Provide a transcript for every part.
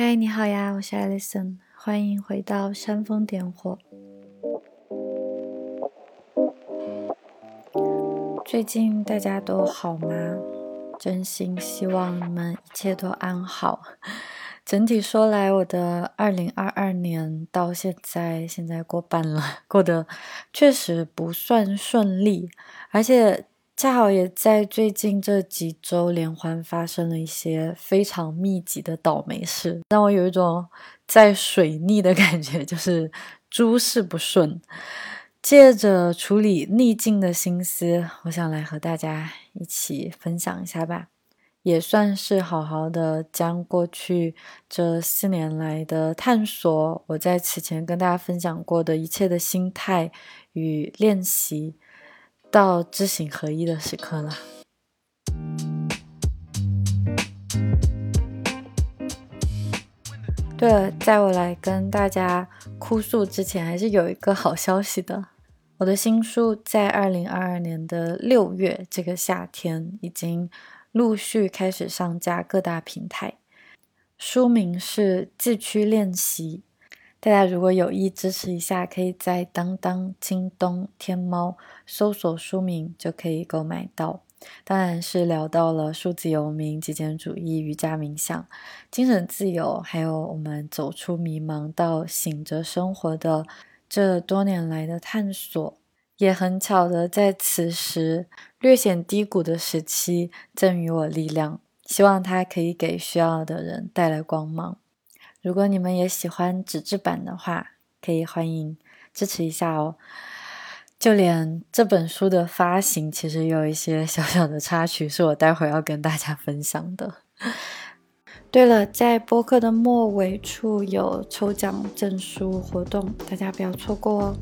嗨，你好呀，我是 Alison，欢迎回到煽风点火。最近大家都好吗？真心希望你们一切都安好。整体说来，我的二零二二年到现在，现在过半了，过得确实不算顺利，而且。恰好也在最近这几周连环发生了一些非常密集的倒霉事，让我有一种在水逆的感觉，就是诸事不顺。借着处理逆境的心思，我想来和大家一起分享一下吧，也算是好好的将过去这四年来的探索，我在此前跟大家分享过的一切的心态与练习。到知行合一的时刻了。对了，在我来跟大家哭诉之前，还是有一个好消息的。我的新书在二零二二年的六月这个夏天已经陆续开始上架各大平台，书名是《自驱练习》。大家如果有意支持一下，可以在当当、京东、天猫搜索书名就可以购买到。当然是聊到了数字游民、极简主义、瑜伽冥想、精神自由，还有我们走出迷茫到醒着生活的这多年来的探索，也很巧的在此时略显低谷的时期赠予我力量，希望它可以给需要的人带来光芒。如果你们也喜欢纸质版的话，可以欢迎支持一下哦。就连这本书的发行，其实有一些小小的插曲，是我待会要跟大家分享的。对了，在播客的末尾处有抽奖证书活动，大家不要错过哦。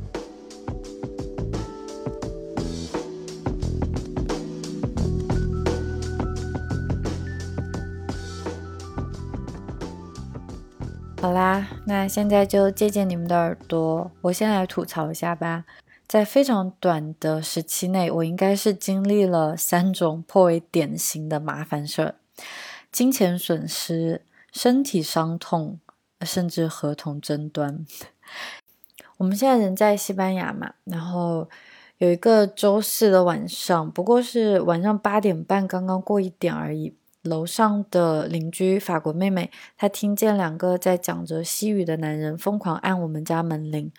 好啦，那现在就借鉴你们的耳朵，我先来吐槽一下吧。在非常短的时期内，我应该是经历了三种颇为典型的麻烦事儿：金钱损失、身体伤痛，甚至合同争端。我们现在人在西班牙嘛，然后有一个周四的晚上，不过是晚上八点半刚刚过一点而已。楼上的邻居法国妹妹，她听见两个在讲着西语的男人疯狂按我们家门铃。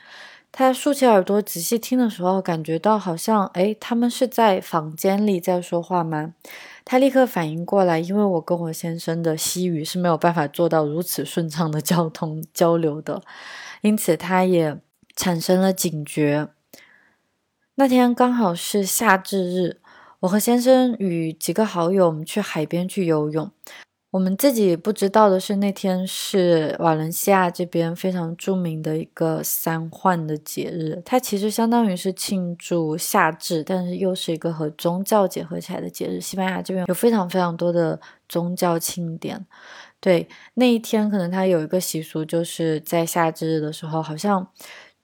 她竖起耳朵仔细听的时候，感觉到好像，哎，他们是在房间里在说话吗？她立刻反应过来，因为我跟我先生的西语是没有办法做到如此顺畅的交通交流的，因此她也产生了警觉。那天刚好是夏至日。我和先生与几个好友，我们去海边去游泳。我们自己不知道的是，那天是瓦伦西亚这边非常著名的一个三换的节日，它其实相当于是庆祝夏至，但是又是一个和宗教结合起来的节日。西班牙这边有非常非常多的宗教庆典。对，那一天可能它有一个习俗，就是在夏至日的时候，好像。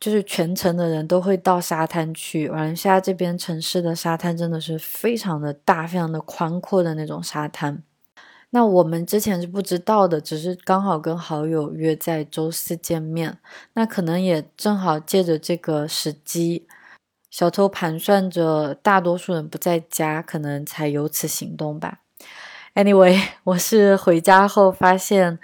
就是全城的人都会到沙滩去。马来西亚这边城市的沙滩真的是非常的大、非常的宽阔的那种沙滩。那我们之前是不知道的，只是刚好跟好友约在周四见面。那可能也正好借着这个时机，小偷盘算着大多数人不在家，可能才有此行动吧。Anyway，我是回家后发现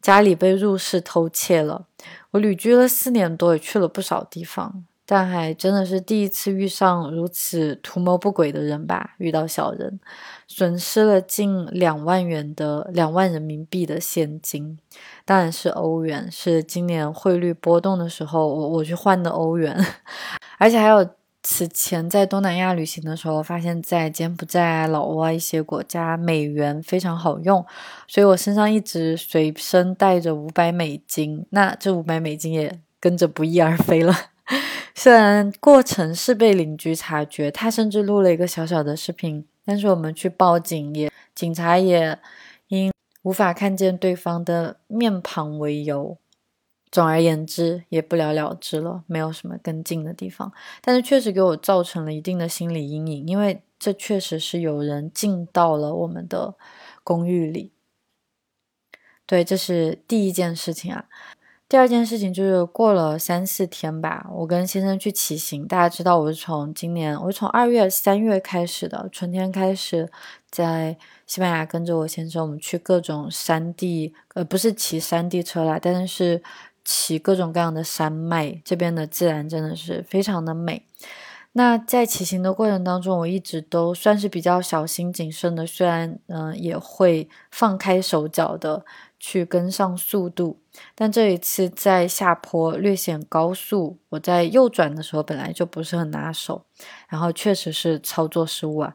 家里被入室偷窃了。我旅居了四年多，也去了不少地方，但还真的是第一次遇上如此图谋不轨的人吧？遇到小人，损失了近两万元的两万人民币的现金，当然是欧元，是今年汇率波动的时候我我去换的欧元，而且还有。此前在东南亚旅行的时候，发现，在柬埔寨、老挝一些国家，美元非常好用，所以我身上一直随身带着五百美金。那这五百美金也跟着不翼而飞了。虽然过程是被邻居察觉，他甚至录了一个小小的视频，但是我们去报警，也警察也因无法看见对方的面庞为由。总而言之，也不了了之了，没有什么跟进的地方。但是确实给我造成了一定的心理阴影，因为这确实是有人进到了我们的公寓里。对，这是第一件事情啊。第二件事情就是过了三四天吧，我跟先生去骑行。大家知道我是从今年，我是从二月、三月开始的，春天开始在西班牙跟着我先生，我们去各种山地，呃，不是骑山地车啦，但是骑各种各样的山脉。这边的自然真的是非常的美。那在骑行的过程当中，我一直都算是比较小心谨慎的，虽然嗯也会放开手脚的去跟上速度，但这一次在下坡略显高速，我在右转的时候本来就不是很拿手，然后确实是操作失误啊，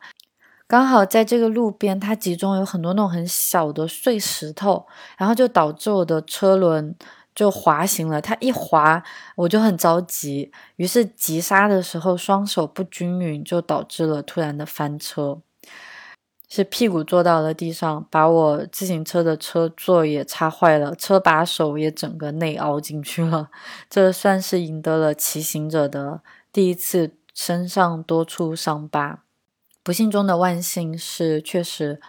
刚好在这个路边它集中有很多那种很小的碎石头，然后就导致我的车轮。就滑行了，它一滑我就很着急，于是急刹的时候双手不均匀，就导致了突然的翻车，是屁股坐到了地上，把我自行车的车座也擦坏了，车把手也整个内凹进去了，这算是赢得了骑行者的第一次身上多处伤疤。不幸中的万幸是，确实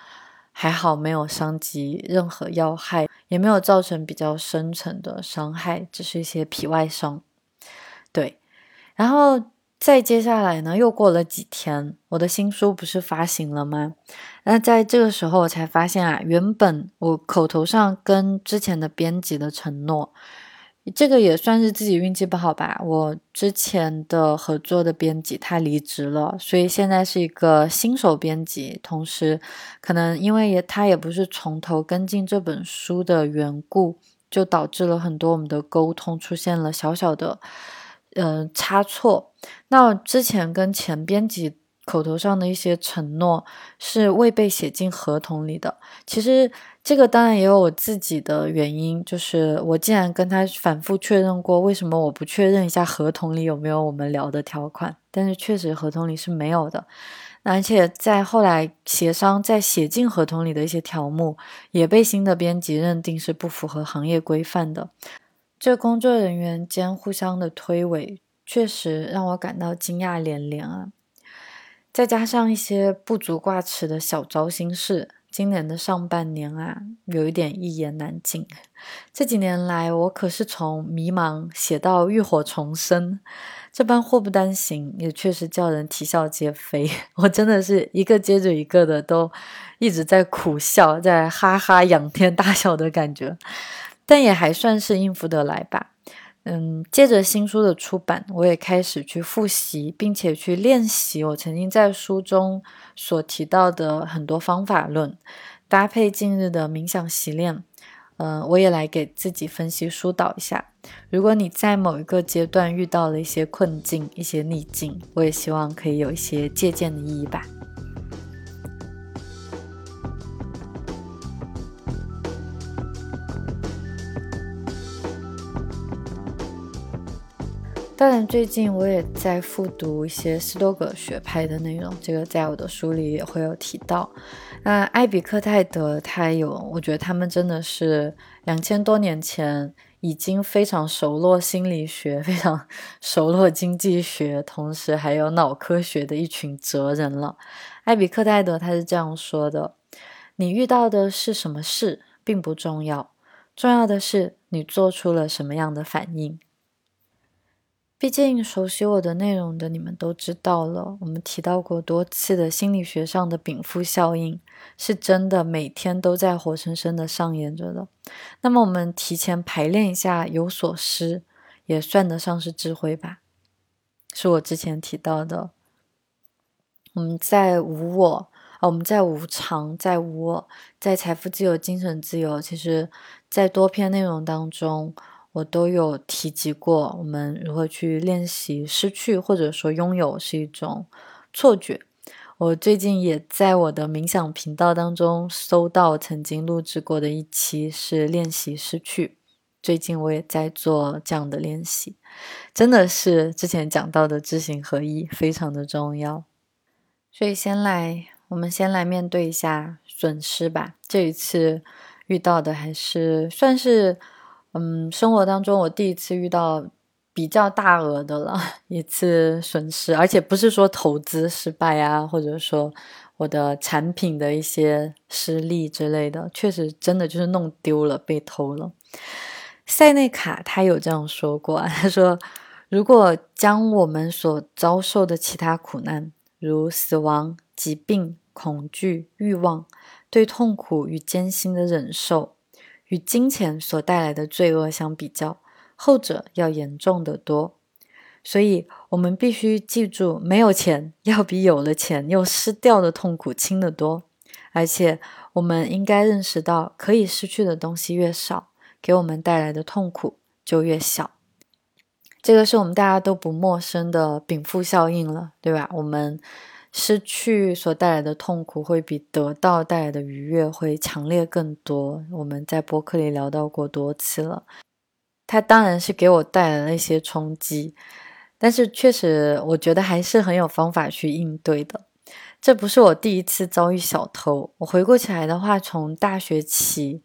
还好没有伤及任何要害。也没有造成比较深层的伤害，只是一些皮外伤。对，然后再接下来呢，又过了几天，我的新书不是发行了吗？那在这个时候，我才发现啊，原本我口头上跟之前的编辑的承诺。这个也算是自己运气不好吧。我之前的合作的编辑他离职了，所以现在是一个新手编辑。同时，可能因为也他也不是从头跟进这本书的缘故，就导致了很多我们的沟通出现了小小的呃差错。那之前跟前编辑。口头上的一些承诺是未被写进合同里的。其实这个当然也有我自己的原因，就是我既然跟他反复确认过，为什么我不确认一下合同里有没有我们聊的条款？但是确实合同里是没有的。而且在后来协商再写进合同里的一些条目，也被新的编辑认定是不符合行业规范的。这工作人员间互相的推诿，确实让我感到惊讶连连啊。再加上一些不足挂齿的小糟心事，今年的上半年啊，有一点一言难尽。这几年来，我可是从迷茫写到浴火重生，这般祸不单行，也确实叫人啼笑皆非。我真的是一个接着一个的，都一直在苦笑，在哈哈仰天大笑的感觉，但也还算是应付得来吧。嗯，借着新书的出版，我也开始去复习，并且去练习我曾经在书中所提到的很多方法论，搭配近日的冥想习练。嗯，我也来给自己分析疏导一下。如果你在某一个阶段遇到了一些困境、一些逆境，我也希望可以有一些借鉴的意义吧。当然，最近我也在复读一些斯多葛学派的内容，这个在我的书里也会有提到。那艾比克泰德他有，我觉得他们真的是两千多年前已经非常熟络心理学、非常熟络经济学，同时还有脑科学的一群哲人了。艾比克泰德他是这样说的：“你遇到的是什么事并不重要，重要的是你做出了什么样的反应。”毕竟熟悉我的内容的你们都知道了，我们提到过多次的心理学上的禀赋效应是真的，每天都在活生生的上演着的。那么我们提前排练一下，有所失也算得上是智慧吧？是我之前提到的，我们在无我啊，我们在无常，在无我，在财富自由、精神自由，其实在多篇内容当中。我都有提及过，我们如何去练习失去，或者说拥有是一种错觉。我最近也在我的冥想频道当中搜到曾经录制过的一期是练习失去。最近我也在做这样的练习，真的是之前讲到的知行合一非常的重要。所以先来，我们先来面对一下损失吧。这一次遇到的还是算是。嗯，生活当中我第一次遇到比较大额的了一次损失，而且不是说投资失败啊，或者说我的产品的一些失利之类的，确实真的就是弄丢了，被偷了。塞内卡他有这样说过，他说：“如果将我们所遭受的其他苦难，如死亡、疾病、恐惧、欲望，对痛苦与艰辛的忍受，与金钱所带来的罪恶相比较，后者要严重得多。所以，我们必须记住，没有钱要比有了钱又失掉的痛苦轻得多。而且，我们应该认识到，可以失去的东西越少。”给我们带来的痛苦就越小，这个是我们大家都不陌生的禀赋效应了，对吧？我们失去所带来的痛苦会比得到带来的愉悦会强烈更多。我们在博客里聊到过多次了，它当然是给我带来了一些冲击，但是确实我觉得还是很有方法去应对的。这不是我第一次遭遇小偷，我回顾起来的话，从大学起。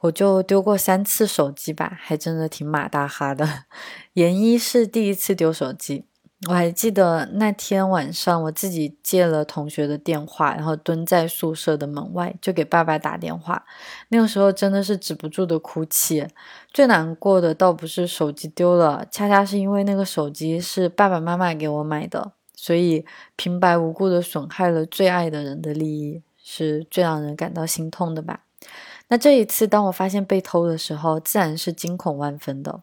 我就丢过三次手机吧，还真的挺马大哈的。研一是第一次丢手机，我还记得那天晚上我自己借了同学的电话，然后蹲在宿舍的门外就给爸爸打电话。那个时候真的是止不住的哭泣。最难过的倒不是手机丢了，恰恰是因为那个手机是爸爸妈妈给我买的，所以平白无故的损害了最爱的人的利益，是最让人感到心痛的吧。那这一次，当我发现被偷的时候，自然是惊恐万分的。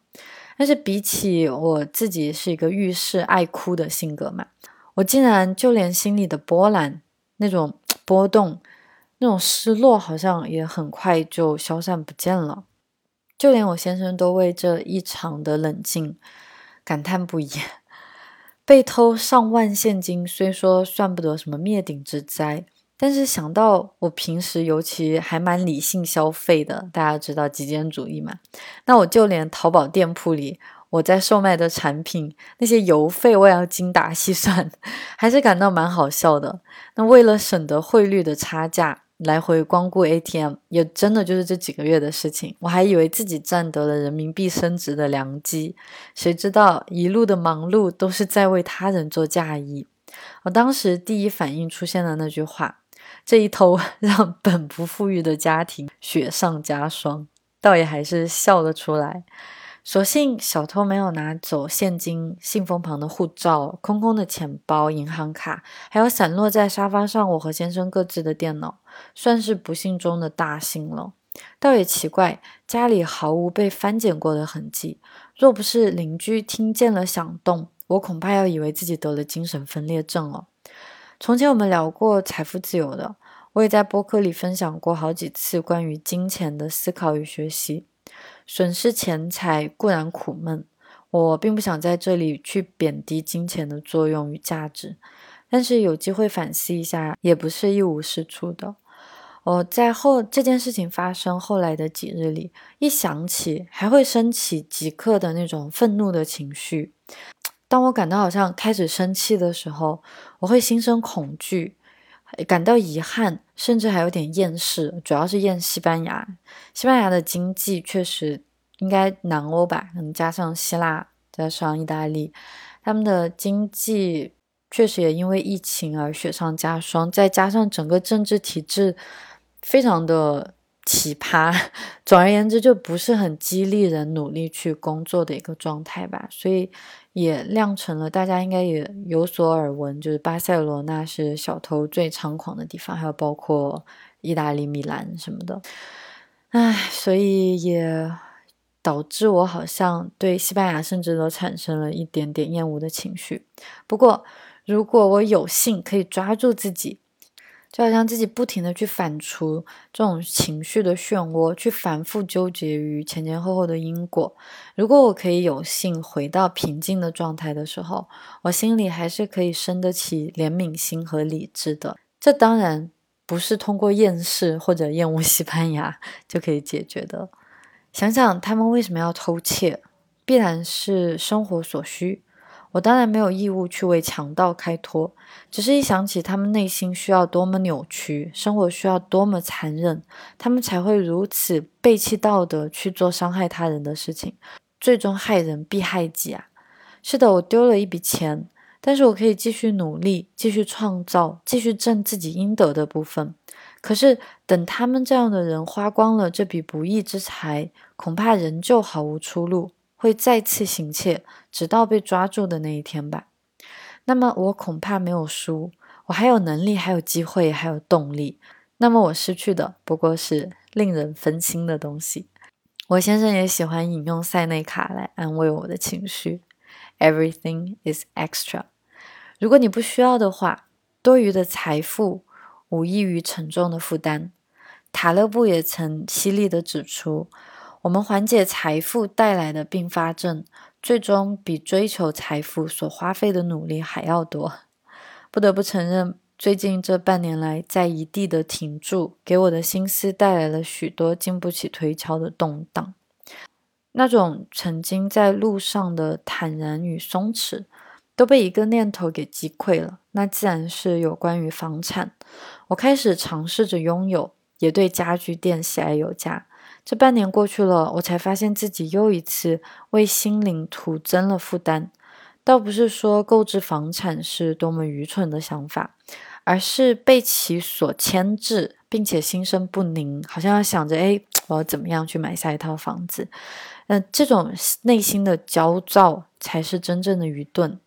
但是比起我自己是一个遇事爱哭的性格嘛，我竟然就连心里的波澜、那种波动、那种失落，好像也很快就消散不见了。就连我先生都为这异常的冷静感叹不已。被偷上万现金，虽说算不得什么灭顶之灾。但是想到我平时尤其还蛮理性消费的，大家知道极简主义嘛？那我就连淘宝店铺里我在售卖的产品那些邮费我也要精打细算，还是感到蛮好笑的。那为了省得汇率的差价，来回光顾 ATM 也真的就是这几个月的事情。我还以为自己占得了人民币升值的良机，谁知道一路的忙碌都是在为他人做嫁衣。我当时第一反应出现了那句话。这一偷 让本不富裕的家庭雪上加霜，倒也还是笑了出来。所幸小偷没有拿走现金、信封旁的护照、空空的钱包、银行卡，还有散落在沙发上我和先生各自的电脑，算是不幸中的大幸了。倒也奇怪，家里毫无被翻捡过的痕迹。若不是邻居听见了响动，我恐怕要以为自己得了精神分裂症了。从前我们聊过财富自由的，我也在播客里分享过好几次关于金钱的思考与学习。损失钱财固然苦闷，我并不想在这里去贬低金钱的作用与价值，但是有机会反思一下，也不是一无是处的。我在后这件事情发生后来的几日里，一想起还会升起即刻的那种愤怒的情绪。当我感到好像开始生气的时候，我会心生恐惧，感到遗憾，甚至还有点厌世。主要是厌西班牙，西班牙的经济确实应该南欧吧，可能加上希腊，加上意大利，他们的经济确实也因为疫情而雪上加霜，再加上整个政治体制非常的。奇葩，总而言之，就不是很激励人努力去工作的一个状态吧。所以也酿成了大家应该也有所耳闻，就是巴塞罗那是小偷最猖狂的地方，还有包括意大利米兰什么的。唉，所以也导致我好像对西班牙甚至都产生了一点点厌恶的情绪。不过，如果我有幸可以抓住自己。就好像自己不停的去反刍这种情绪的漩涡，去反复纠结于前前后后的因果。如果我可以有幸回到平静的状态的时候，我心里还是可以生得起怜悯心和理智的。这当然不是通过厌世或者厌恶西班牙就可以解决的。想想他们为什么要偷窃，必然是生活所需。我当然没有义务去为强盗开脱，只是一想起他们内心需要多么扭曲，生活需要多么残忍，他们才会如此背弃道德去做伤害他人的事情，最终害人必害己啊！是的，我丢了一笔钱，但是我可以继续努力，继续创造，继续挣自己应得的部分。可是等他们这样的人花光了这笔不义之财，恐怕仍旧毫无出路，会再次行窃，直到被抓住的那一天吧。那么我恐怕没有输，我还有能力，还有机会，还有动力。那么我失去的不过是令人分心的东西。我先生也喜欢引用塞内卡来安慰我的情绪。Everything is extra。如果你不需要的话，多余的财富无异于沉重的负担。塔勒布也曾犀利地指出，我们缓解财富带来的并发症，最终比追求财富所花费的努力还要多。不得不承认，最近这半年来在一地的停住，给我的心思带来了许多经不起推敲的动荡。那种曾经在路上的坦然与松弛。都被一个念头给击溃了，那自然是有关于房产。我开始尝试着拥有，也对家具店喜爱有加。这半年过去了，我才发现自己又一次为心灵徒增了负担。倒不是说购置房产是多么愚蠢的想法，而是被其所牵制，并且心生不宁，好像要想着：哎，我要怎么样去买下一套房子？那，这种内心的焦躁才是真正的愚钝。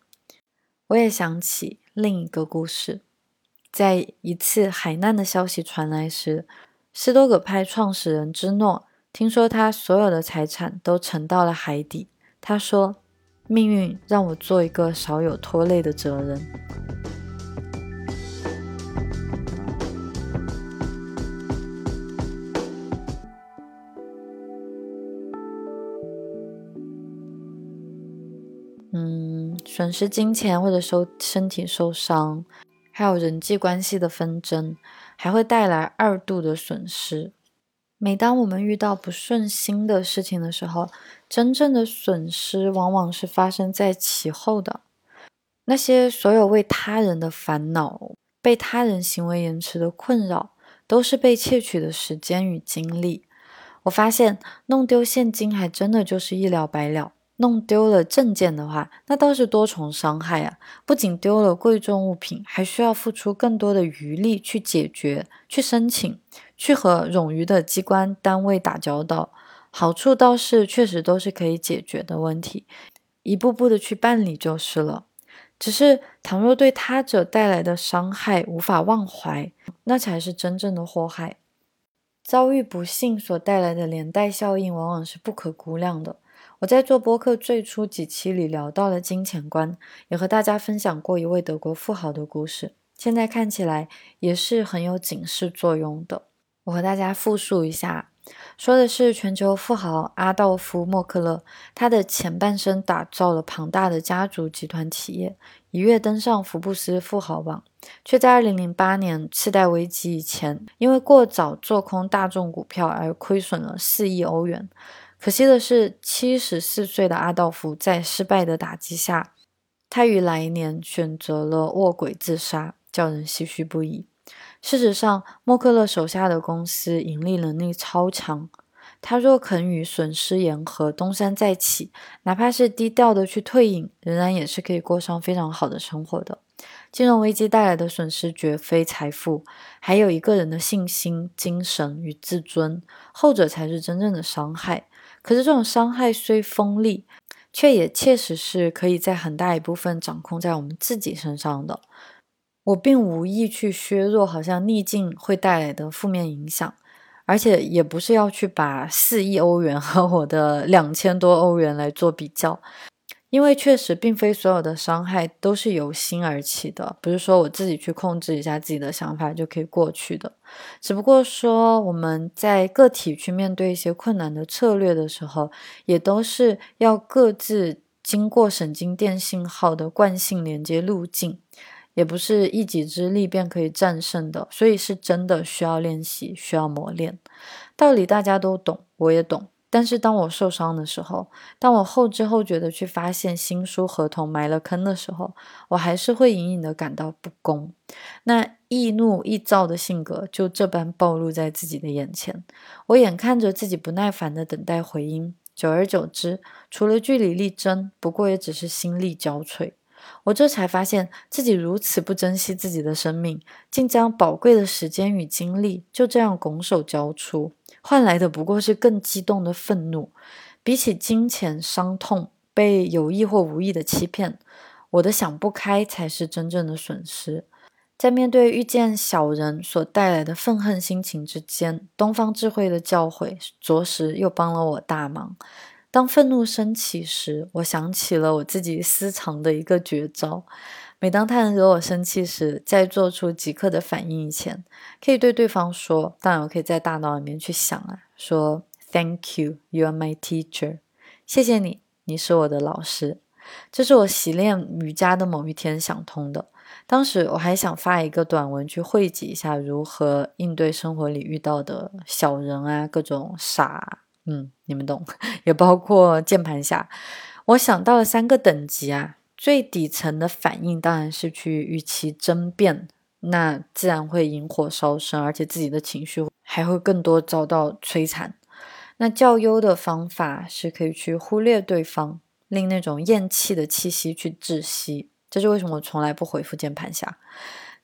我也想起另一个故事，在一次海难的消息传来时，斯多葛派创始人芝诺听说他所有的财产都沉到了海底。他说：“命运让我做一个少有拖累的责任。”损失金钱或者受身体受伤，还有人际关系的纷争，还会带来二度的损失。每当我们遇到不顺心的事情的时候，真正的损失往往是发生在其后的。那些所有为他人的烦恼、被他人行为延迟的困扰，都是被窃取的时间与精力。我发现弄丢现金还真的就是一了百了。弄丢了证件的话，那倒是多重伤害啊！不仅丢了贵重物品，还需要付出更多的余力去解决、去申请、去和冗余的机关单位打交道。好处倒是确实都是可以解决的问题，一步步的去办理就是了。只是倘若对他者带来的伤害无法忘怀，那才是真正的祸害。遭遇不幸所带来的连带效应，往往是不可估量的。我在做播客最初几期里聊到了金钱观，也和大家分享过一位德国富豪的故事，现在看起来也是很有警示作用的。我和大家复述一下，说的是全球富豪阿道夫·默克勒，他的前半生打造了庞大的家族集团企业，一跃登上福布斯富豪榜，却在2008年次贷危机以前，因为过早做空大众股票而亏损了4亿欧元。可惜的是，七十四岁的阿道夫在失败的打击下，他于来年选择了卧轨自杀，叫人唏嘘不已。事实上，默克勒手下的公司盈利能力超强，他若肯与损失言和，东山再起，哪怕是低调的去退隐，仍然也是可以过上非常好的生活的。金融危机带来的损失绝非财富，还有一个人的信心、精神与自尊，后者才是真正的伤害。可是这种伤害虽锋利，却也确实是可以在很大一部分掌控在我们自己身上的。我并无意去削弱好像逆境会带来的负面影响，而且也不是要去把四亿欧元和我的两千多欧元来做比较。因为确实，并非所有的伤害都是由心而起的，不是说我自己去控制一下自己的想法就可以过去的。只不过说，我们在个体去面对一些困难的策略的时候，也都是要各自经过神经电信号的惯性连接路径，也不是一己之力便可以战胜的。所以是真的需要练习，需要磨练。道理大家都懂，我也懂。但是当我受伤的时候，当我后知后觉的去发现新书合同埋了坑的时候，我还是会隐隐的感到不公。那易怒易躁的性格就这般暴露在自己的眼前。我眼看着自己不耐烦的等待回音，久而久之，除了据理力争，不过也只是心力交瘁。我这才发现自己如此不珍惜自己的生命，竟将宝贵的时间与精力就这样拱手交出，换来的不过是更激动的愤怒。比起金钱、伤痛、被有意或无意的欺骗，我的想不开才是真正的损失。在面对遇见小人所带来的愤恨心情之间，东方智慧的教诲着实又帮了我大忙。当愤怒升起时，我想起了我自己私藏的一个绝招：每当他人惹我生气时，在做出即刻的反应以前，可以对对方说，当然我可以在大脑里面去想啊，说 “Thank you, you are my teacher”，谢谢你，你是我的老师。这是我习练瑜伽的某一天想通的。当时我还想发一个短文去汇集一下如何应对生活里遇到的小人啊，各种傻，嗯，你们懂，也包括键盘侠。我想到了三个等级啊，最底层的反应当然是去与其争辩，那自然会引火烧身，而且自己的情绪还会更多遭到摧残。那较优的方法是可以去忽略对方，令那种厌弃的气息去窒息。这是为什么我从来不回复键盘侠。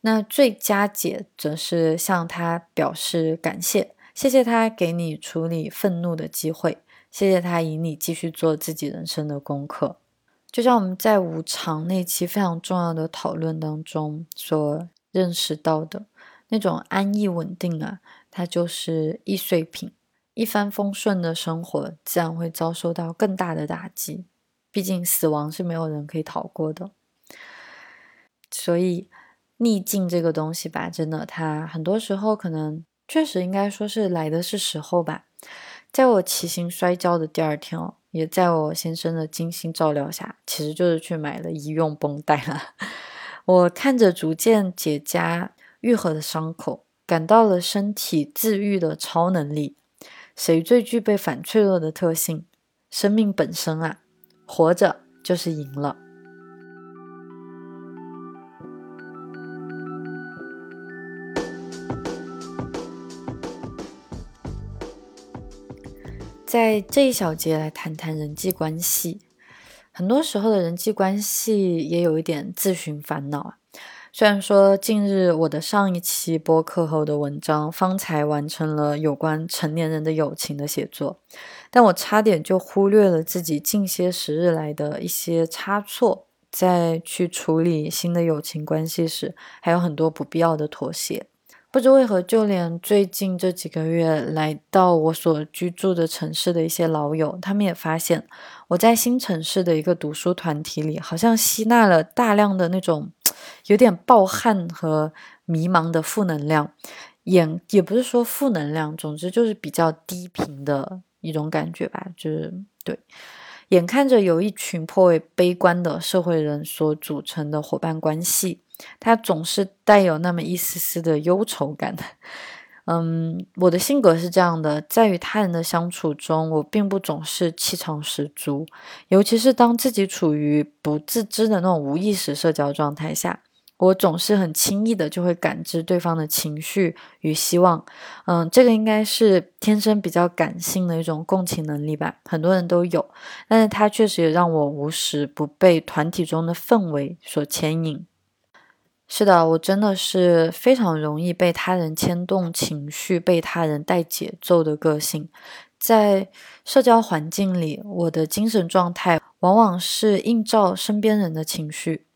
那最佳解则是向他表示感谢，谢谢他给你处理愤怒的机会，谢谢他引你继续做自己人生的功课。就像我们在无常那期非常重要的讨论当中所认识到的，那种安逸稳定啊，它就是易碎品。一帆风顺的生活自然会遭受到更大的打击，毕竟死亡是没有人可以逃过的。所以，逆境这个东西吧，真的，它很多时候可能确实应该说是来的是时候吧。在我骑行摔跤的第二天哦，也在我先生的精心照料下，其实就是去买了医用绷带了。我看着逐渐结痂愈合的伤口，感到了身体自愈的超能力。谁最具备反脆弱的特性？生命本身啊，活着就是赢了。在这一小节来谈谈人际关系。很多时候的人际关系也有一点自寻烦恼啊。虽然说近日我的上一期播客后的文章方才完成了有关成年人的友情的写作，但我差点就忽略了自己近些时日来的一些差错，在去处理新的友情关系时，还有很多不必要的妥协。不知为何，就连最近这几个月来到我所居住的城市的一些老友，他们也发现我在新城市的一个读书团体里，好像吸纳了大量的那种有点暴汗和迷茫的负能量，也也不是说负能量，总之就是比较低频的一种感觉吧，就是对。眼看着有一群颇为悲观的社会人所组成的伙伴关系。他总是带有那么一丝丝的忧愁感。嗯，我的性格是这样的，在与他人的相处中，我并不总是气场十足，尤其是当自己处于不自知的那种无意识社交状态下，我总是很轻易的就会感知对方的情绪与希望。嗯，这个应该是天生比较感性的一种共情能力吧，很多人都有，但是它确实也让我无时不被团体中的氛围所牵引。是的，我真的是非常容易被他人牵动情绪、被他人带节奏的个性。在社交环境里，我的精神状态往往是映照身边人的情绪，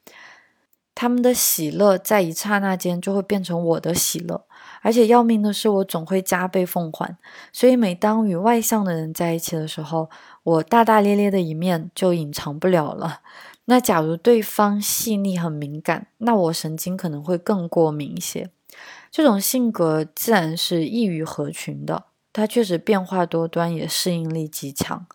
他们的喜乐在一刹那间就会变成我的喜乐。而且要命的是，我总会加倍奉还。所以，每当与外向的人在一起的时候，我大大咧咧的一面就隐藏不了了。那假如对方细腻很敏感，那我神经可能会更过敏一些。这种性格自然是易于合群的，他确实变化多端，也适应力极强，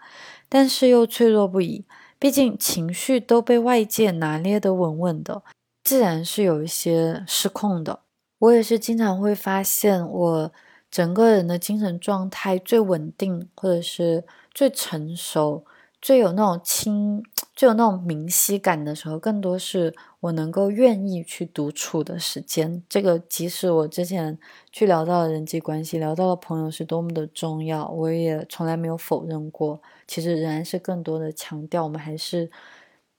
但是又脆弱不已。毕竟情绪都被外界拿捏得稳稳的，自然是有一些失控的。我也是经常会发现，我整个人的精神状态最稳定，或者是最成熟。最有那种清，最有那种明晰感的时候，更多是我能够愿意去独处的时间。这个即使我之前去聊到了人际关系，聊到了朋友是多么的重要，我也从来没有否认过。其实仍然是更多的强调，我们还是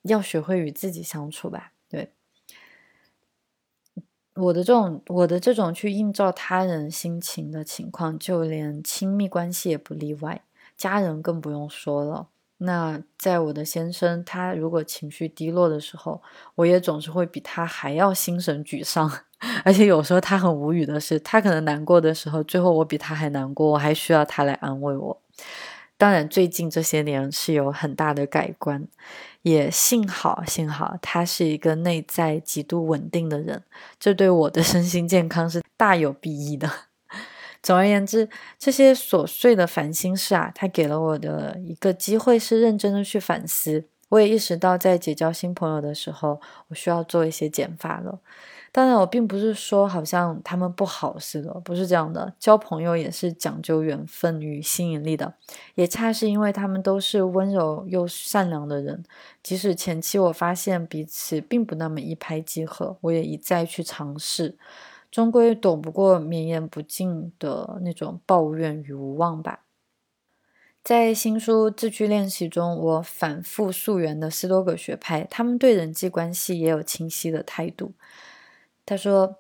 要学会与自己相处吧。对，我的这种我的这种去映照他人心情的情况，就连亲密关系也不例外，家人更不用说了。那在我的先生，他如果情绪低落的时候，我也总是会比他还要心神沮丧，而且有时候他很无语的是，他可能难过的时候，最后我比他还难过，我还需要他来安慰我。当然，最近这些年是有很大的改观，也幸好幸好他是一个内在极度稳定的人，这对我的身心健康是大有裨益的。总而言之，这些琐碎的烦心事啊，他给了我的一个机会是认真的去反思。我也意识到，在结交新朋友的时候，我需要做一些减法了。当然，我并不是说好像他们不好似的，不是这样的。交朋友也是讲究缘分与吸引力的，也恰是因为他们都是温柔又善良的人，即使前期我发现彼此并不那么一拍即合，我也一再去尝试。终归躲不过绵延不尽的那种抱怨与无望吧。在新书自驱练习中，我反复溯源的斯多葛学派，他们对人际关系也有清晰的态度。他说：“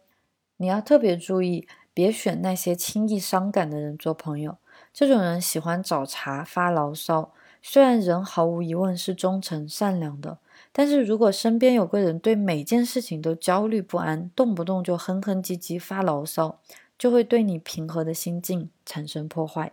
你要特别注意，别选那些轻易伤感的人做朋友。这种人喜欢找茬、发牢骚。虽然人毫无疑问是忠诚、善良的。”但是如果身边有个人对每件事情都焦虑不安，动不动就哼哼唧唧发牢骚，就会对你平和的心境产生破坏。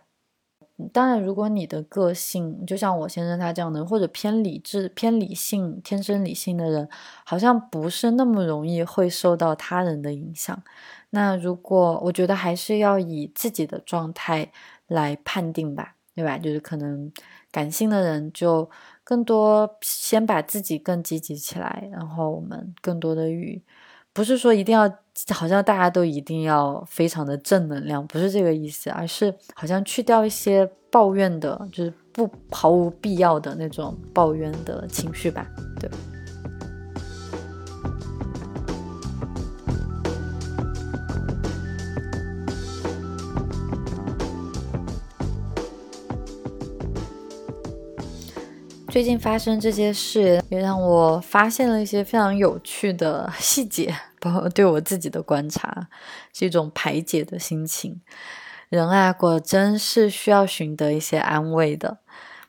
当然，如果你的个性就像我先生他这样的，或者偏理智、偏理性、天生理性的人，好像不是那么容易会受到他人的影响。那如果我觉得还是要以自己的状态来判定吧，对吧？就是可能感性的人就。更多先把自己更积极起来，然后我们更多的与，不是说一定要好像大家都一定要非常的正能量，不是这个意思，而是好像去掉一些抱怨的，就是不毫无必要的那种抱怨的情绪吧，对。最近发生这些事，也让我发现了一些非常有趣的细节，包括对我自己的观察，是一种排解的心情。人啊，果真是需要寻得一些安慰的。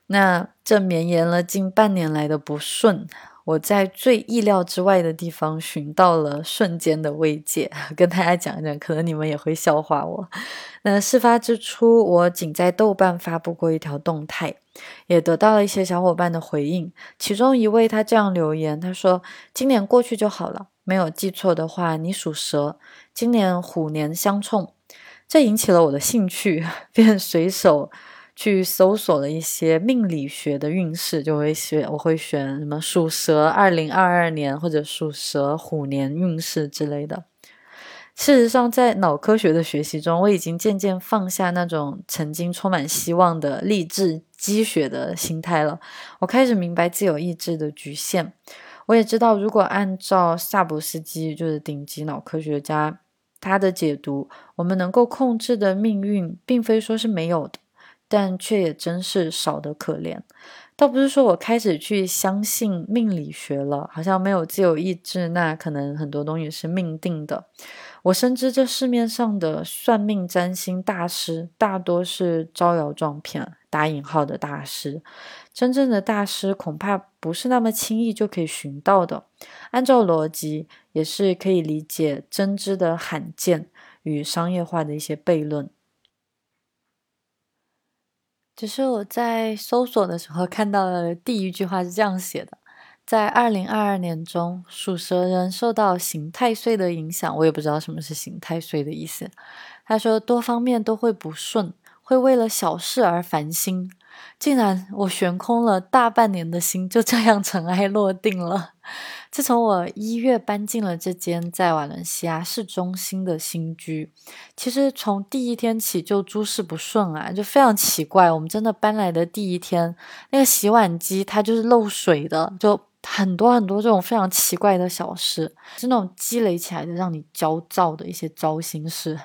那这绵延了近半年来的不顺。我在最意料之外的地方寻到了瞬间的慰藉，跟大家讲一讲，可能你们也会笑话我。那事发之初，我仅在豆瓣发布过一条动态，也得到了一些小伙伴的回应。其中一位他这样留言，他说：“今年过去就好了，没有记错的话，你属蛇，今年虎年相冲。”这引起了我的兴趣，便随手。去搜索了一些命理学的运势，就会选我会选什么属蛇二零二二年或者属蛇虎年运势之类的。事实上，在脑科学的学习中，我已经渐渐放下那种曾经充满希望的励志积雪的心态了。我开始明白自由意志的局限。我也知道，如果按照萨博斯基，就是顶级脑科学家他的解读，我们能够控制的命运，并非说是没有的。但却也真是少得可怜，倒不是说我开始去相信命理学了，好像没有自由意志，那可能很多东西是命定的。我深知这市面上的算命占星大师大多是招摇撞骗，打引号的大师，真正的大师恐怕不是那么轻易就可以寻到的。按照逻辑，也是可以理解真知的罕见与商业化的一些悖论。只是我在搜索的时候看到了第一句话是这样写的：在二零二二年中，属蛇人受到刑太岁的影响。我也不知道什么是刑太岁的意思。他说多方面都会不顺，会为了小事而烦心。竟然我悬空了大半年的心就这样尘埃落定了。自从我一月搬进了这间在瓦伦西亚市中心的新居，其实从第一天起就诸事不顺啊，就非常奇怪。我们真的搬来的第一天，那个洗碗机它就是漏水的，就很多很多这种非常奇怪的小事，是那种积累起来的让你焦躁的一些糟心事。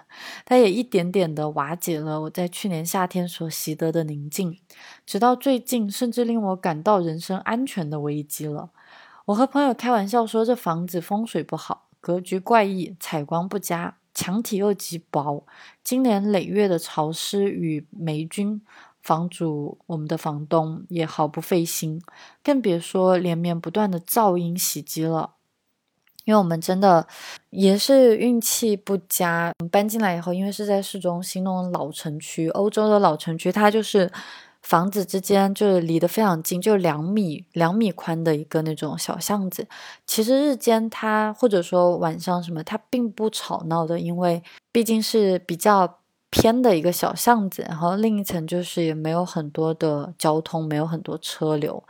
它也一点点的瓦解了我在去年夏天所习得的宁静，直到最近，甚至令我感到人身安全的危机了。我和朋友开玩笑说，这房子风水不好，格局怪异，采光不佳，墙体又极薄，经年累月的潮湿与霉菌。房主，我们的房东也毫不费心，更别说连绵不断的噪音袭击了。因为我们真的也是运气不佳，搬进来以后，因为是在市中心那种老城区，欧洲的老城区，它就是房子之间就是离得非常近，就两米两米宽的一个那种小巷子。其实日间它或者说晚上什么，它并不吵闹的，因为毕竟是比较。偏的一个小巷子，然后另一层就是也没有很多的交通，没有很多车流。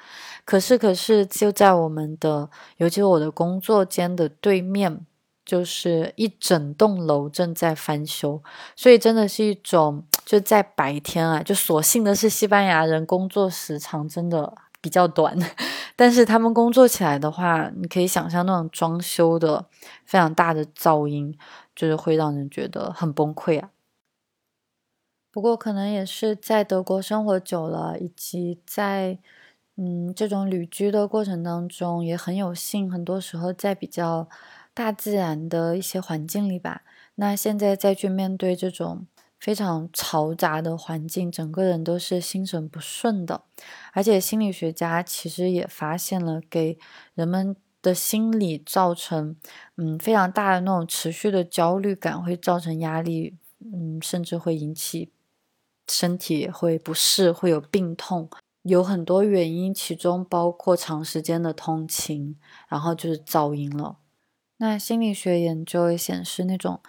可是，可是就在我们的，尤其是我的工作间的对面，就是一整栋楼正在翻修，所以真的是一种就在白天啊，就所幸的是西班牙人工作时长真的比较短，但是他们工作起来的话，你可以想象那种装修的非常大的噪音，就是会让人觉得很崩溃啊。不过，可能也是在德国生活久了，以及在嗯这种旅居的过程当中，也很有幸，很多时候在比较大自然的一些环境里吧。那现在再去面对这种非常嘈杂的环境，整个人都是心神不顺的。而且心理学家其实也发现了，给人们的心理造成嗯非常大的那种持续的焦虑感，会造成压力，嗯，甚至会引起。身体会不适，会有病痛，有很多原因，其中包括长时间的通勤，然后就是噪音了。那心理学研究也显示，那种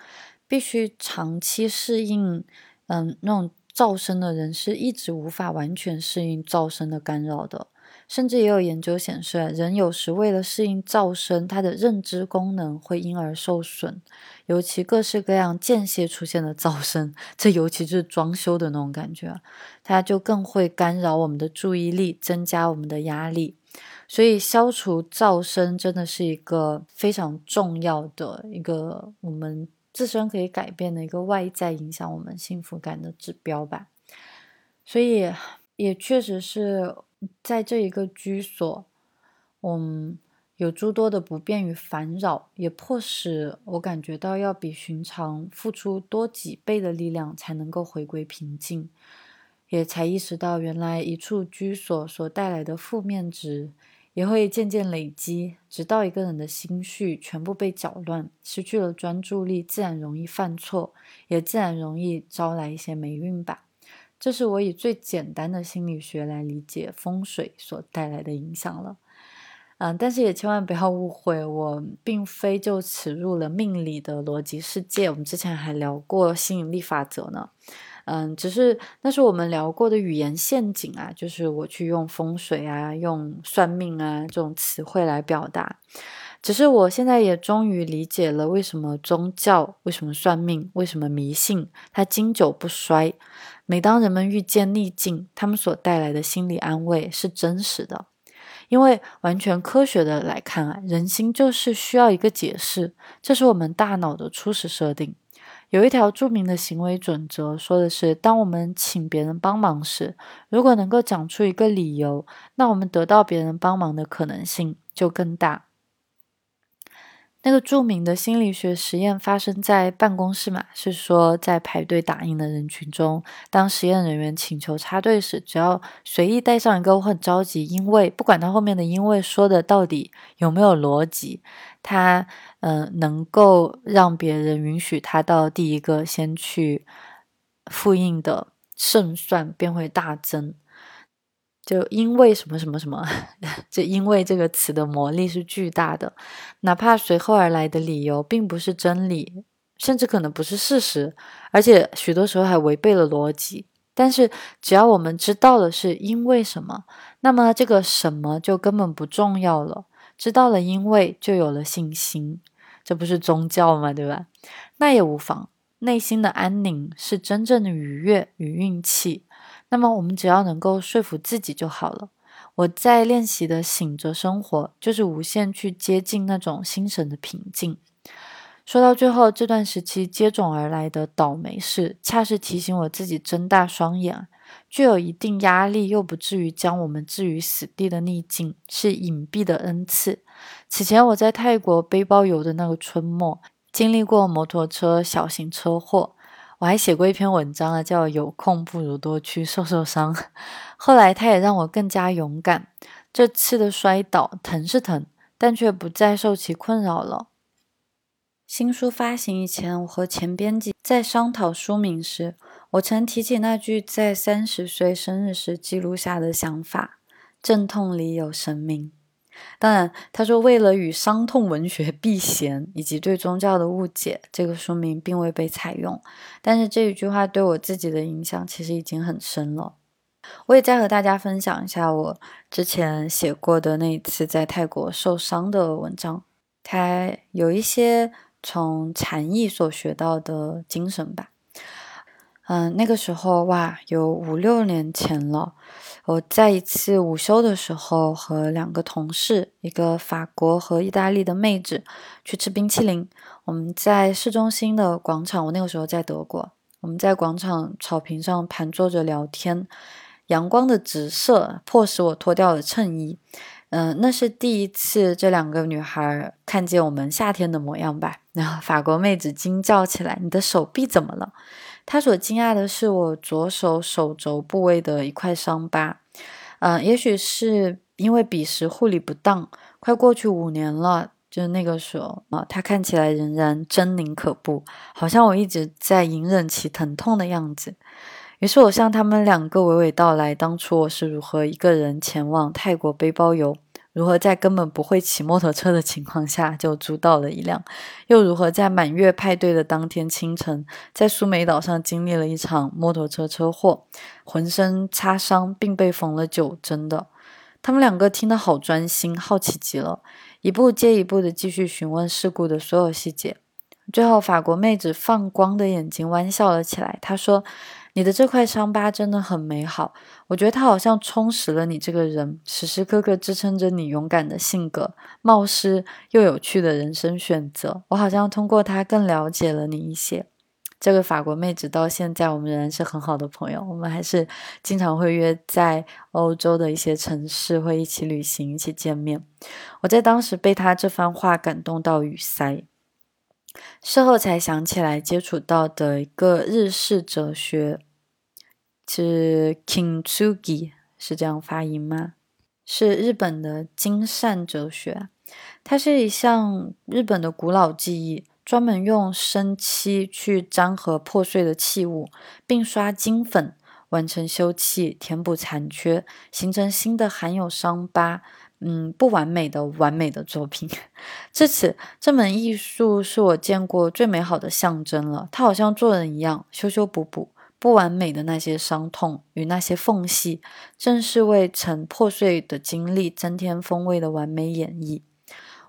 必须长期适应，嗯，那种噪声的人，是一直无法完全适应噪声的干扰的。甚至也有研究显示，人有时为了适应噪声，他的认知功能会因而受损。尤其各式各样间歇出现的噪声，这尤其是装修的那种感觉，它就更会干扰我们的注意力，增加我们的压力。所以，消除噪声真的是一个非常重要的一个我们自身可以改变的一个外在影响我们幸福感的指标吧。所以，也确实是。在这一个居所，嗯，有诸多的不便与烦扰，也迫使我感觉到要比寻常付出多几倍的力量才能够回归平静，也才意识到原来一处居所所带来的负面值也会渐渐累积，直到一个人的心绪全部被搅乱，失去了专注力，自然容易犯错，也自然容易招来一些霉运吧。这是我以最简单的心理学来理解风水所带来的影响了，嗯，但是也千万不要误会，我并非就此入了命理的逻辑世界。我们之前还聊过吸引力法则呢，嗯，只是那是我们聊过的语言陷阱啊，就是我去用风水啊、用算命啊这种词汇来表达。只是我现在也终于理解了为什么宗教、为什么算命、为什么迷信它经久不衰。每当人们遇见逆境，他们所带来的心理安慰是真实的，因为完全科学的来看啊，人心就是需要一个解释，这是我们大脑的初始设定。有一条著名的行为准则，说的是，当我们请别人帮忙时，如果能够讲出一个理由，那我们得到别人帮忙的可能性就更大。那个著名的心理学实验发生在办公室嘛？是说在排队打印的人群中，当实验人员请求插队时，只要随意带上一个“我很着急”，因为不管他后面的“因为”说的到底有没有逻辑，他嗯能够让别人允许他到第一个先去复印的胜算便会大增。就因为什么什么什么，就因为这个词的魔力是巨大的，哪怕随后而来的理由并不是真理，甚至可能不是事实，而且许多时候还违背了逻辑。但是只要我们知道了是因为什么，那么这个什么就根本不重要了。知道了因为，就有了信心，这不是宗教吗？对吧？那也无妨。内心的安宁是真正的愉悦与运气。那么我们只要能够说服自己就好了。我在练习的醒着生活，就是无限去接近那种心神的平静。说到最后，这段时期接踵而来的倒霉事，恰是提醒我自己睁大双眼。具有一定压力又不至于将我们置于死地的逆境，是隐蔽的恩赐。此前我在泰国背包游的那个春末，经历过摩托车小型车祸，我还写过一篇文章啊，叫“有空不如多去受受伤”。后来它也让我更加勇敢。这次的摔倒疼是疼，但却不再受其困扰了。新书发行以前，我和前编辑在商讨书名时，我曾提起那句在三十岁生日时记录下的想法：“阵痛里有神明。”当然，他说为了与伤痛文学避嫌，以及对宗教的误解，这个书名并未被采用。但是这一句话对我自己的影响其实已经很深了。我也再和大家分享一下我之前写过的那一次在泰国受伤的文章，它有一些。从禅意所学到的精神吧，嗯，那个时候哇，有五六年前了。我在一次午休的时候，和两个同事，一个法国和意大利的妹子，去吃冰淇淋。我们在市中心的广场，我那个时候在德国，我们在广场草坪上盘坐着聊天。阳光的直射迫使我脱掉了衬衣。嗯，那是第一次，这两个女孩看见我们夏天的模样吧？然后法国妹子惊叫起来：“你的手臂怎么了？”她所惊讶的是我左手手肘部位的一块伤疤。嗯，也许是因为彼时护理不当，快过去五年了，就是那个时候啊，他看起来仍然狰狞可怖，好像我一直在隐忍其疼痛的样子。于是我向他们两个娓娓道来，当初我是如何一个人前往泰国背包游，如何在根本不会骑摩托车的情况下就租到了一辆，又如何在满月派对的当天清晨，在苏梅岛上经历了一场摩托车车祸，浑身擦伤并被缝了九针的。他们两个听得好专心，好奇极了，一步接一步的继续询问事故的所有细节。最后，法国妹子放光的眼睛弯笑了起来，她说。你的这块伤疤真的很美好，我觉得它好像充实了你这个人，时时刻刻支撑着你勇敢的性格、冒失又有趣的人生选择。我好像通过它更了解了你一些。这个法国妹子到现在我们仍然是很好的朋友，我们还是经常会约在欧洲的一些城市，会一起旅行、一起见面。我在当时被她这番话感动到语塞。事后才想起来，接触到的一个日式哲学是 Kintsugi，是这样发音吗？是日本的金善哲学，它是一项日本的古老技艺，专门用生漆去粘合破碎的器物，并刷金粉，完成修葺、填补残缺，形成新的含有伤疤。嗯，不完美的完美的作品。至此，这门艺术是我见过最美好的象征了。它好像做人一样，修修补补，不完美的那些伤痛与那些缝隙，正是为曾破碎的经历增添风味的完美演绎。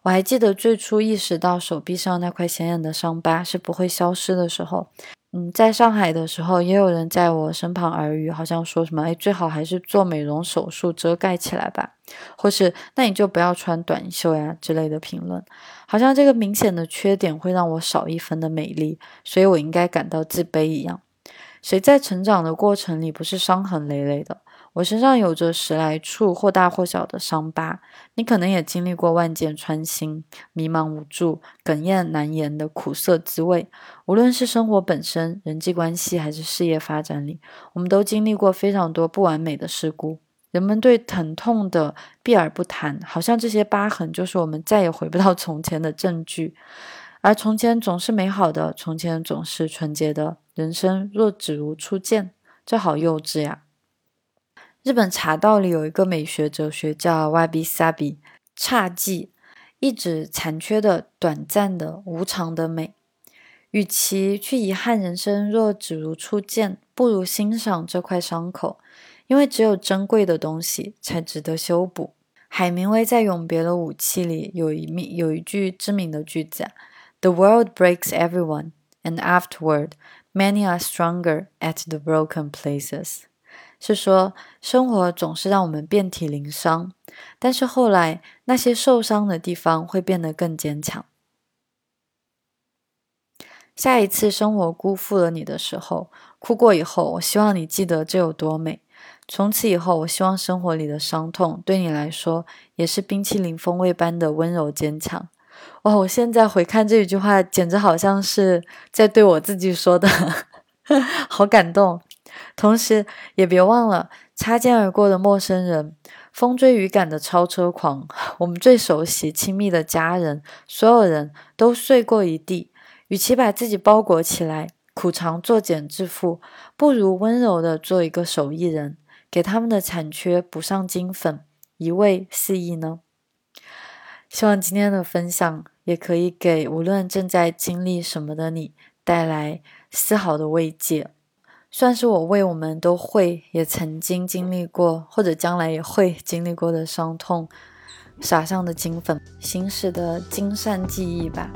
我还记得最初意识到手臂上那块显眼的伤疤是不会消失的时候。嗯，在上海的时候，也有人在我身旁耳语，好像说什么：“哎，最好还是做美容手术遮盖起来吧，或是那你就不要穿短袖呀之类的评论。”好像这个明显的缺点会让我少一分的美丽，所以我应该感到自卑一样。谁在成长的过程里不是伤痕累累的？我身上有着十来处或大或小的伤疤，你可能也经历过万箭穿心、迷茫无助、哽咽难言的苦涩滋味。无论是生活本身、人际关系，还是事业发展里，我们都经历过非常多不完美的事故。人们对疼痛的避而不谈，好像这些疤痕就是我们再也回不到从前的证据。而从前总是美好的，从前总是纯洁的，人生若只如初见，这好幼稚呀！日本茶道里有一个美学哲学叫 Wabi Sabi，侘寂，意指残缺的、短暂的、无常的美。与其去遗憾人生若只如初见，不如欣赏这块伤口，因为只有珍贵的东西才值得修补。海明威在《永别的武器》里有一名有一句知名的句子：“The world breaks everyone, and afterward, many are stronger at the broken places。”是说，生活总是让我们遍体鳞伤，但是后来那些受伤的地方会变得更坚强。下一次生活辜负了你的时候，哭过以后，我希望你记得这有多美。从此以后，我希望生活里的伤痛对你来说也是冰淇淋风味般的温柔坚强。哇！我现在回看这一句话，简直好像是在对我自己说的，好感动。同时，也别忘了擦肩而过的陌生人，风追雨赶的超车狂，我们最熟悉、亲密的家人，所有人都碎过一地。与其把自己包裹起来，苦尝作茧自缚，不如温柔的做一个手艺人，给他们的残缺补上金粉，一味四溢呢。希望今天的分享也可以给无论正在经历什么的你带来丝毫的慰藉，算是我为我们都会也曾经经历过或者将来也会经历过的伤痛撒上的金粉，行驶的金善记忆吧。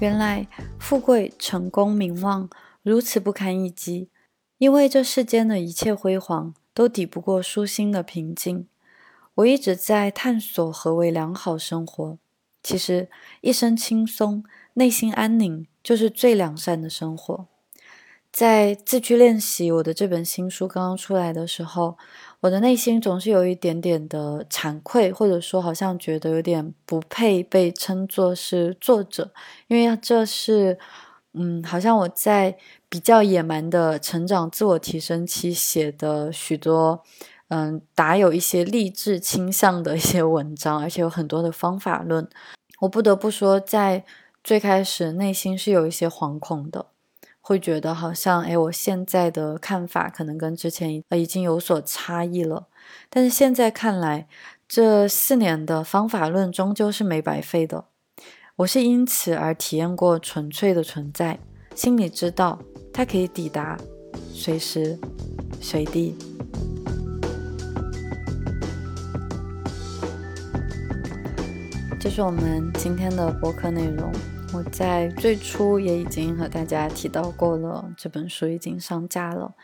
原来富贵、成功、名望如此不堪一击，因为这世间的一切辉煌。都抵不过舒心的平静。我一直在探索何为良好生活。其实，一生轻松、内心安宁，就是最良善的生活。在自居练习我的这本新书刚刚出来的时候，我的内心总是有一点点的惭愧，或者说好像觉得有点不配被称作是作者，因为这是，嗯，好像我在。比较野蛮的成长、自我提升期写的许多，嗯，打有一些励志倾向的一些文章，而且有很多的方法论。我不得不说，在最开始内心是有一些惶恐的，会觉得好像，哎，我现在的看法可能跟之前呃已经有所差异了。但是现在看来，这四年的方法论终究是没白费的。我是因此而体验过纯粹的存在，心里知道。它可以抵达随时随地。这是我们今天的播客内容。我在最初也已经和大家提到过了，这本书已经上架了。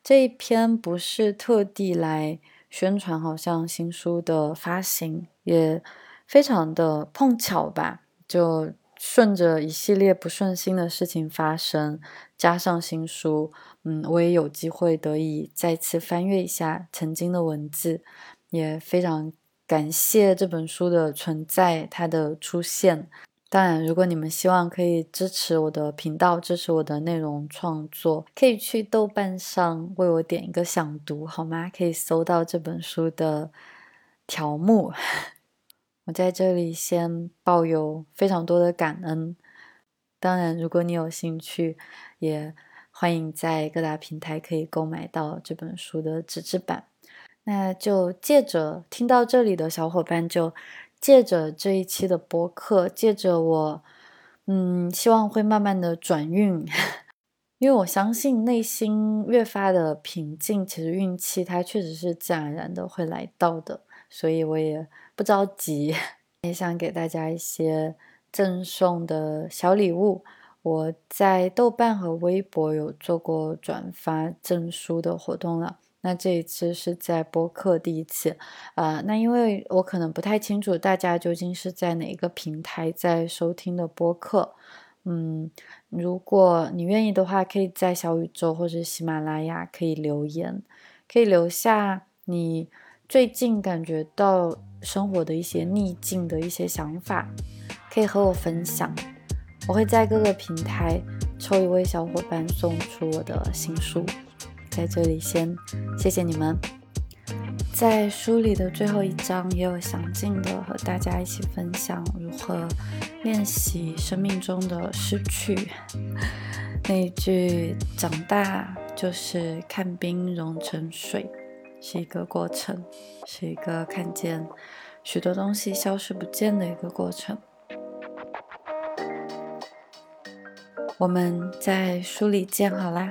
这一篇不是特地来宣传，好像新书的发行，也非常的碰巧吧，就。顺着一系列不顺心的事情发生，加上新书，嗯，我也有机会得以再次翻阅一下曾经的文字，也非常感谢这本书的存在，它的出现。当然，如果你们希望可以支持我的频道，支持我的内容创作，可以去豆瓣上为我点一个想读，好吗？可以搜到这本书的条目。我在这里先抱有非常多的感恩。当然，如果你有兴趣，也欢迎在各大平台可以购买到这本书的纸质版。那就借着听到这里的小伙伴，就借着这一期的播客，借着我，嗯，希望会慢慢的转运，因为我相信内心越发的平静，其实运气它确实是自然而然的会来到的，所以我也。不着急，也想给大家一些赠送的小礼物。我在豆瓣和微博有做过转发证书的活动了，那这一次是在播客第一次。呃，那因为我可能不太清楚大家究竟是在哪一个平台在收听的播客。嗯，如果你愿意的话，可以在小宇宙或者喜马拉雅可以留言，可以留下你最近感觉到。生活的一些逆境的一些想法，可以和我分享。我会在各个平台抽一位小伙伴送出我的新书。在这里先谢谢你们。在书里的最后一章也有详尽的和大家一起分享如何练习生命中的失去。那一句“长大就是看冰融成水”。是一个过程，是一个看见许多东西消失不见的一个过程。我们在书里见，好啦。